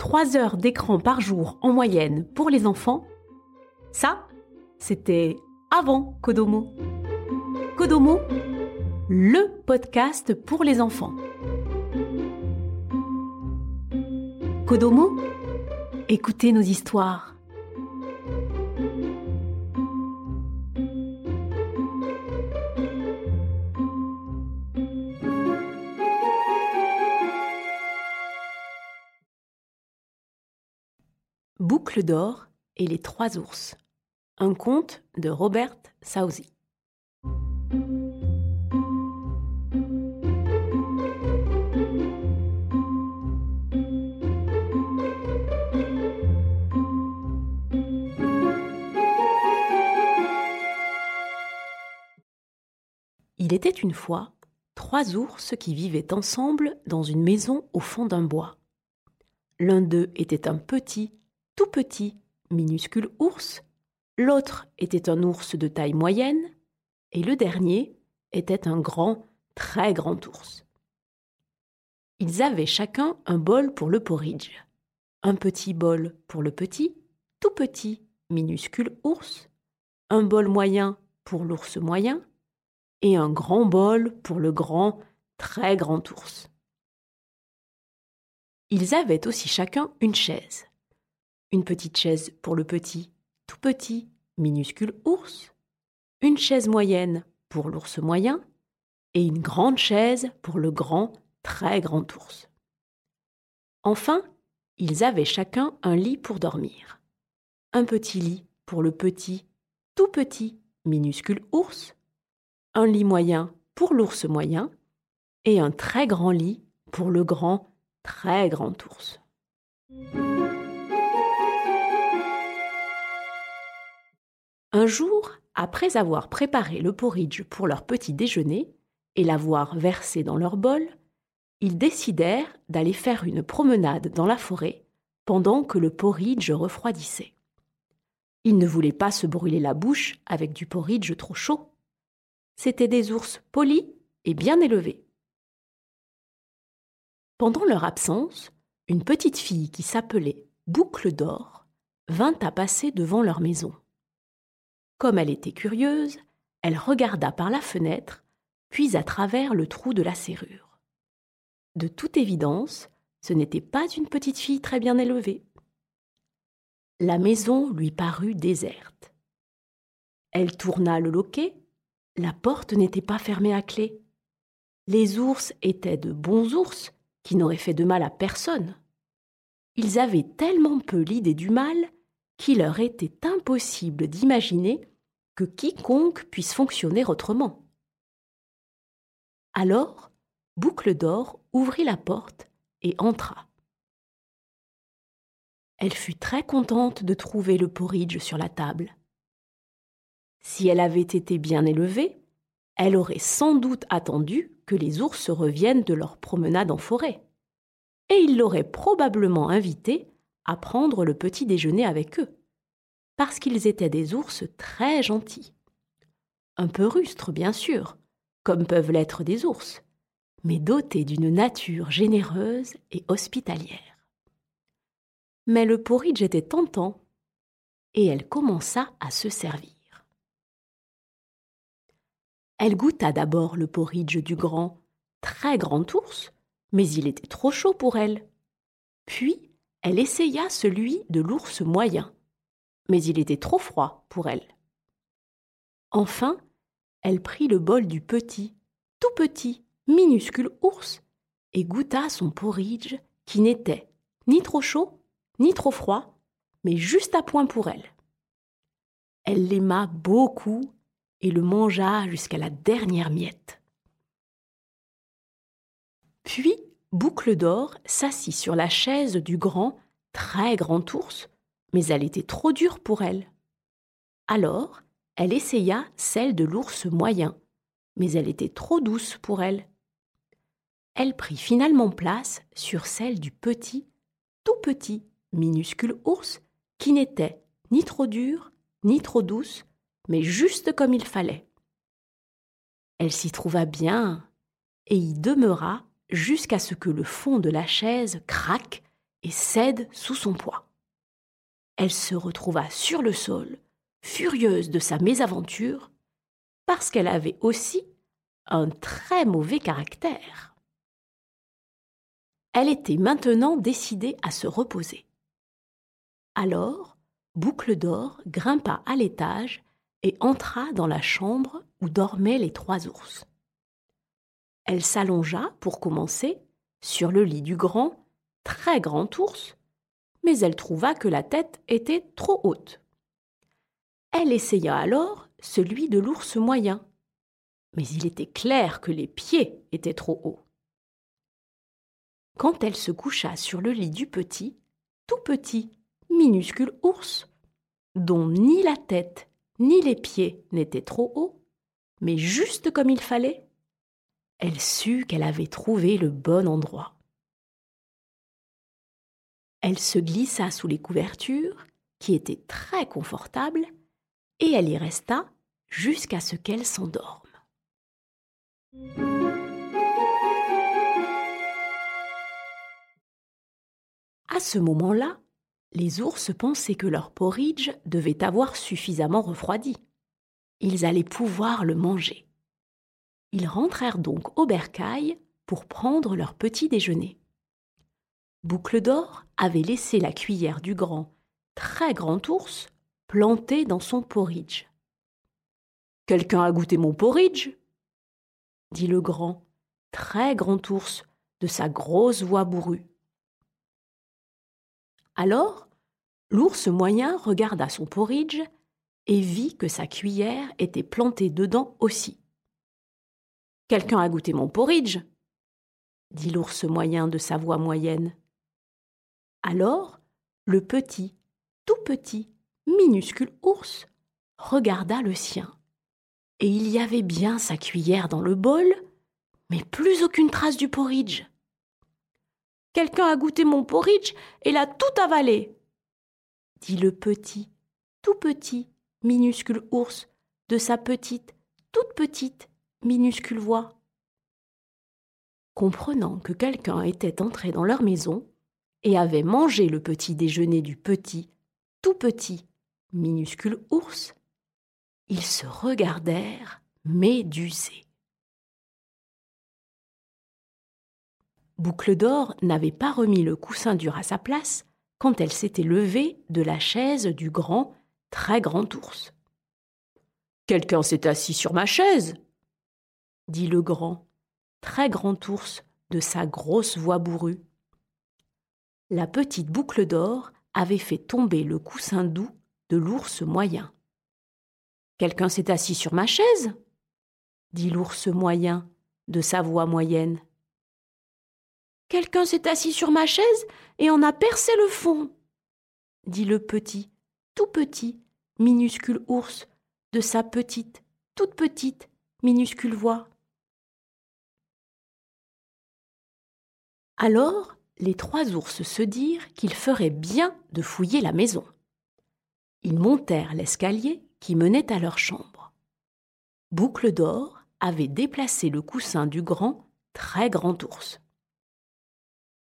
3 heures d'écran par jour en moyenne pour les enfants, ça, c'était avant Kodomo. Kodomo, le podcast pour les enfants. Kodomo, écoutez nos histoires. Boucle d'or et les trois ours. Un conte de Robert Sauzy. Il était une fois trois ours qui vivaient ensemble dans une maison au fond d'un bois. L'un d'eux était un petit, tout petit, minuscule ours, l'autre était un ours de taille moyenne, et le dernier était un grand, très grand ours. Ils avaient chacun un bol pour le porridge, un petit bol pour le petit, tout petit, minuscule ours, un bol moyen pour l'ours moyen, et un grand bol pour le grand, très grand ours. Ils avaient aussi chacun une chaise une petite chaise pour le petit, tout petit, minuscule ours, une chaise moyenne pour l'ours moyen, et une grande chaise pour le grand, très grand ours. Enfin, ils avaient chacun un lit pour dormir. Un petit lit pour le petit, tout petit, minuscule ours, un lit moyen pour l'ours moyen, et un très grand lit pour le grand, très grand ours. Un jour, après avoir préparé le porridge pour leur petit déjeuner et l'avoir versé dans leur bol, ils décidèrent d'aller faire une promenade dans la forêt pendant que le porridge refroidissait. Ils ne voulaient pas se brûler la bouche avec du porridge trop chaud. C'étaient des ours polis et bien élevés. Pendant leur absence, une petite fille qui s'appelait Boucle d'or vint à passer devant leur maison. Comme elle était curieuse, elle regarda par la fenêtre, puis à travers le trou de la serrure. De toute évidence, ce n'était pas une petite fille très bien élevée. La maison lui parut déserte. Elle tourna le loquet, la porte n'était pas fermée à clé. Les ours étaient de bons ours qui n'auraient fait de mal à personne. Ils avaient tellement peu l'idée du mal qu'il leur était impossible d'imaginer que quiconque puisse fonctionner autrement. Alors, Boucle d'Or ouvrit la porte et entra. Elle fut très contente de trouver le porridge sur la table. Si elle avait été bien élevée, elle aurait sans doute attendu que les ours reviennent de leur promenade en forêt. Et il l'aurait probablement invité à prendre le petit déjeuner avec eux parce qu'ils étaient des ours très gentils. Un peu rustres, bien sûr, comme peuvent l'être des ours, mais dotés d'une nature généreuse et hospitalière. Mais le porridge était tentant, et elle commença à se servir. Elle goûta d'abord le porridge du grand, très grand ours, mais il était trop chaud pour elle. Puis elle essaya celui de l'ours moyen, mais il était trop froid pour elle. Enfin, elle prit le bol du petit, tout petit, minuscule ours et goûta son porridge qui n'était ni trop chaud, ni trop froid, mais juste à point pour elle. Elle l'aima beaucoup et le mangea jusqu'à la dernière miette. Puis Boucle d'Or s'assit sur la chaise du grand, très grand ours mais elle était trop dure pour elle. Alors, elle essaya celle de l'ours moyen, mais elle était trop douce pour elle. Elle prit finalement place sur celle du petit, tout petit, minuscule ours, qui n'était ni trop dure, ni trop douce, mais juste comme il fallait. Elle s'y trouva bien et y demeura jusqu'à ce que le fond de la chaise craque et cède sous son poids. Elle se retrouva sur le sol, furieuse de sa mésaventure, parce qu'elle avait aussi un très mauvais caractère. Elle était maintenant décidée à se reposer. Alors, Boucle d'Or grimpa à l'étage et entra dans la chambre où dormaient les trois ours. Elle s'allongea, pour commencer, sur le lit du grand, très grand ours, mais elle trouva que la tête était trop haute. Elle essaya alors celui de l'ours moyen, mais il était clair que les pieds étaient trop hauts. Quand elle se coucha sur le lit du petit, tout petit, minuscule ours, dont ni la tête ni les pieds n'étaient trop hauts, mais juste comme il fallait, elle sut qu'elle avait trouvé le bon endroit. Elle se glissa sous les couvertures, qui étaient très confortables, et elle y resta jusqu'à ce qu'elle s'endorme. À ce moment-là, les ours pensaient que leur porridge devait avoir suffisamment refroidi. Ils allaient pouvoir le manger. Ils rentrèrent donc au bercail pour prendre leur petit déjeuner. Boucle d'or avait laissé la cuillère du grand, très grand ours plantée dans son porridge. Quelqu'un a goûté mon porridge dit le grand, très grand ours de sa grosse voix bourrue. Alors, l'ours moyen regarda son porridge et vit que sa cuillère était plantée dedans aussi. Quelqu'un a goûté mon porridge dit l'ours moyen de sa voix moyenne. Alors, le petit, tout petit, minuscule ours regarda le sien. Et il y avait bien sa cuillère dans le bol, mais plus aucune trace du porridge. Quelqu'un a goûté mon porridge et l'a tout avalé, dit le petit, tout petit, minuscule ours de sa petite, toute petite, minuscule voix. Comprenant que quelqu'un était entré dans leur maison et avait mangé le petit déjeuner du petit, tout petit, minuscule ours, ils se regardèrent médusés. Boucle d'or n'avait pas remis le coussin dur à sa place quand elle s'était levée de la chaise du grand, très grand ours. Quelqu'un s'est assis sur ma chaise, dit le grand, très grand ours de sa grosse voix bourrue. La petite boucle d'or avait fait tomber le coussin doux de l'ours moyen. Quelqu'un s'est assis sur ma chaise dit l'ours moyen de sa voix moyenne. Quelqu'un s'est assis sur ma chaise et en a percé le fond, dit le petit, tout petit, minuscule ours de sa petite, toute petite, minuscule voix. Alors, les trois ours se dirent qu'il ferait bien de fouiller la maison. Ils montèrent l'escalier qui menait à leur chambre. Boucle d'or avait déplacé le coussin du grand, très grand ours.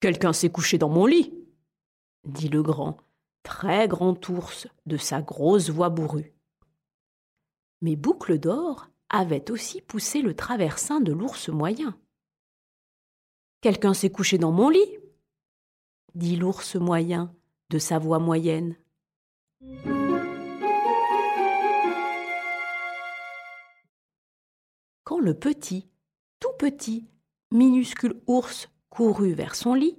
Quelqu'un s'est couché dans mon lit, dit le grand, très grand ours de sa grosse voix bourrue. Mais Boucle d'Or avait aussi poussé le traversin de l'ours moyen. Quelqu'un s'est couché dans mon lit, dit l'ours moyen de sa voix moyenne. Quand le petit, tout petit, minuscule ours courut vers son lit,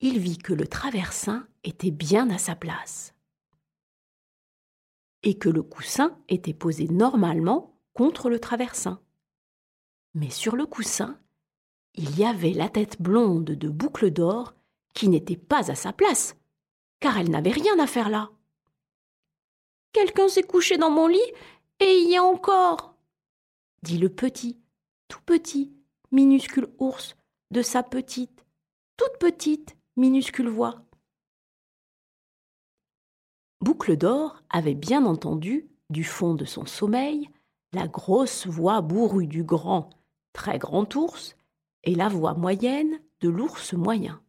il vit que le traversin était bien à sa place et que le coussin était posé normalement contre le traversin. Mais sur le coussin, il y avait la tête blonde de boucle d'or qui n'était pas à sa place, car elle n'avait rien à faire là. Quelqu'un s'est couché dans mon lit et y a encore, dit le petit, tout petit, minuscule ours de sa petite, toute petite, minuscule voix. Boucle d'or avait bien entendu, du fond de son sommeil, la grosse voix bourrue du grand, très grand ours et la voix moyenne de l'ours moyen.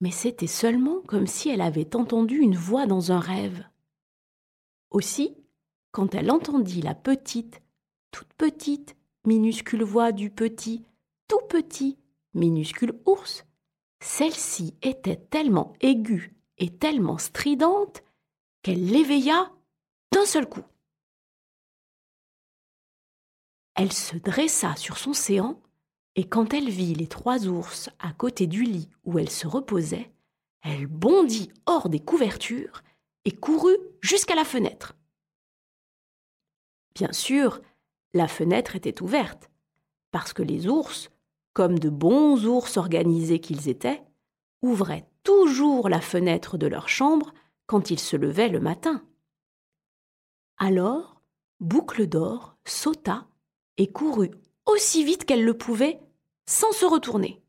mais c'était seulement comme si elle avait entendu une voix dans un rêve. Aussi, quand elle entendit la petite, toute petite, minuscule voix du petit, tout petit, minuscule ours, celle-ci était tellement aiguë et tellement stridente qu'elle l'éveilla d'un seul coup. Elle se dressa sur son séant, et quand elle vit les trois ours à côté du lit où elle se reposait, elle bondit hors des couvertures et courut jusqu'à la fenêtre. Bien sûr, la fenêtre était ouverte, parce que les ours, comme de bons ours organisés qu'ils étaient, ouvraient toujours la fenêtre de leur chambre quand ils se levaient le matin. Alors, Boucle d'Or sauta et courut aussi vite qu'elle le pouvait, sans se retourner.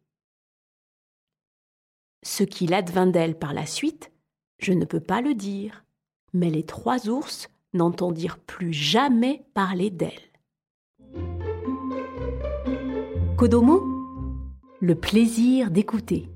Ce qu'il advint d'elle par la suite, je ne peux pas le dire, mais les trois ours n'entendirent plus jamais parler d'elle. Kodomo, le plaisir d'écouter.